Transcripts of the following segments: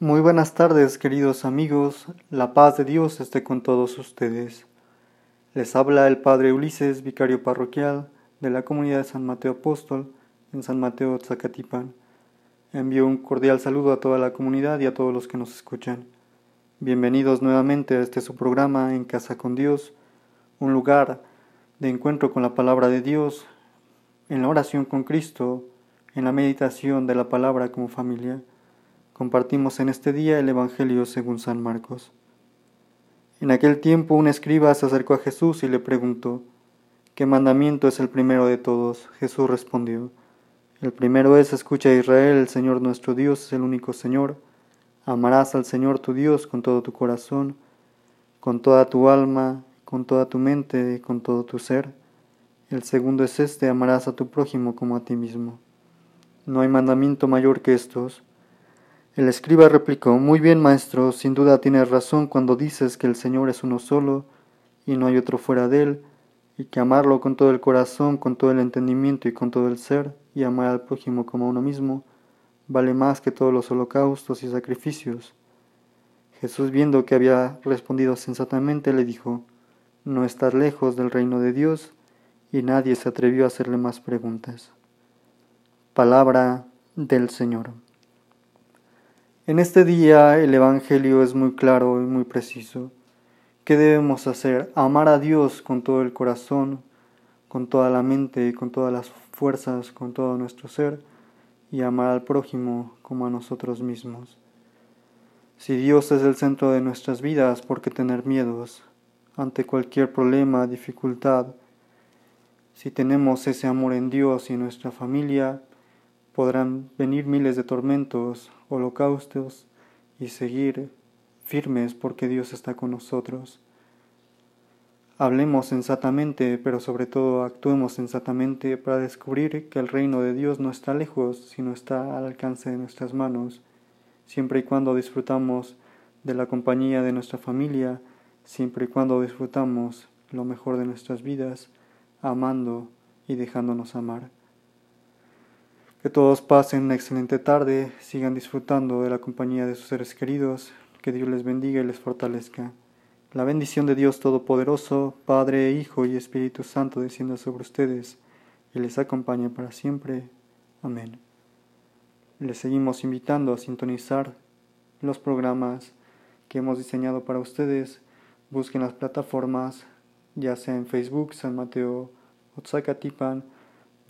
Muy buenas tardes, queridos amigos. La paz de Dios esté con todos ustedes. Les habla el Padre Ulises, vicario parroquial de la comunidad de San Mateo Apóstol en San Mateo Zacatipán. Envío un cordial saludo a toda la comunidad y a todos los que nos escuchan. Bienvenidos nuevamente a este su programa En Casa con Dios, un lugar de encuentro con la palabra de Dios, en la oración con Cristo, en la meditación de la palabra como familia. Compartimos en este día el Evangelio según San Marcos. En aquel tiempo un escriba se acercó a Jesús y le preguntó, ¿qué mandamiento es el primero de todos? Jesús respondió, el primero es, escucha a Israel, el Señor nuestro Dios es el único Señor. Amarás al Señor tu Dios con todo tu corazón, con toda tu alma, con toda tu mente y con todo tu ser. El segundo es este, amarás a tu prójimo como a ti mismo. No hay mandamiento mayor que estos. El escriba replicó, Muy bien, maestro, sin duda tienes razón cuando dices que el Señor es uno solo y no hay otro fuera de él, y que amarlo con todo el corazón, con todo el entendimiento y con todo el ser, y amar al prójimo como a uno mismo, vale más que todos los holocaustos y sacrificios. Jesús, viendo que había respondido sensatamente, le dijo, No estás lejos del reino de Dios, y nadie se atrevió a hacerle más preguntas. Palabra del Señor. En este día el Evangelio es muy claro y muy preciso. ¿Qué debemos hacer? Amar a Dios con todo el corazón, con toda la mente con todas las fuerzas, con todo nuestro ser, y amar al prójimo como a nosotros mismos. Si Dios es el centro de nuestras vidas, ¿por qué tener miedos ante cualquier problema, dificultad? Si tenemos ese amor en Dios y en nuestra familia, podrán venir miles de tormentos, holocaustos y seguir firmes porque Dios está con nosotros. Hablemos sensatamente, pero sobre todo actuemos sensatamente para descubrir que el reino de Dios no está lejos, sino está al alcance de nuestras manos, siempre y cuando disfrutamos de la compañía de nuestra familia, siempre y cuando disfrutamos lo mejor de nuestras vidas, amando y dejándonos amar. Que todos pasen una excelente tarde, sigan disfrutando de la compañía de sus seres queridos, que Dios les bendiga y les fortalezca. La bendición de Dios Todopoderoso, Padre, Hijo y Espíritu Santo descienda sobre ustedes y les acompañe para siempre. Amén. Les seguimos invitando a sintonizar los programas que hemos diseñado para ustedes. Busquen las plataformas, ya sea en Facebook, San Mateo, Otzacatipan,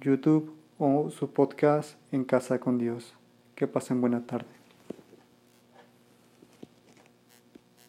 YouTube o su podcast En Casa con Dios. Que pasen buena tarde.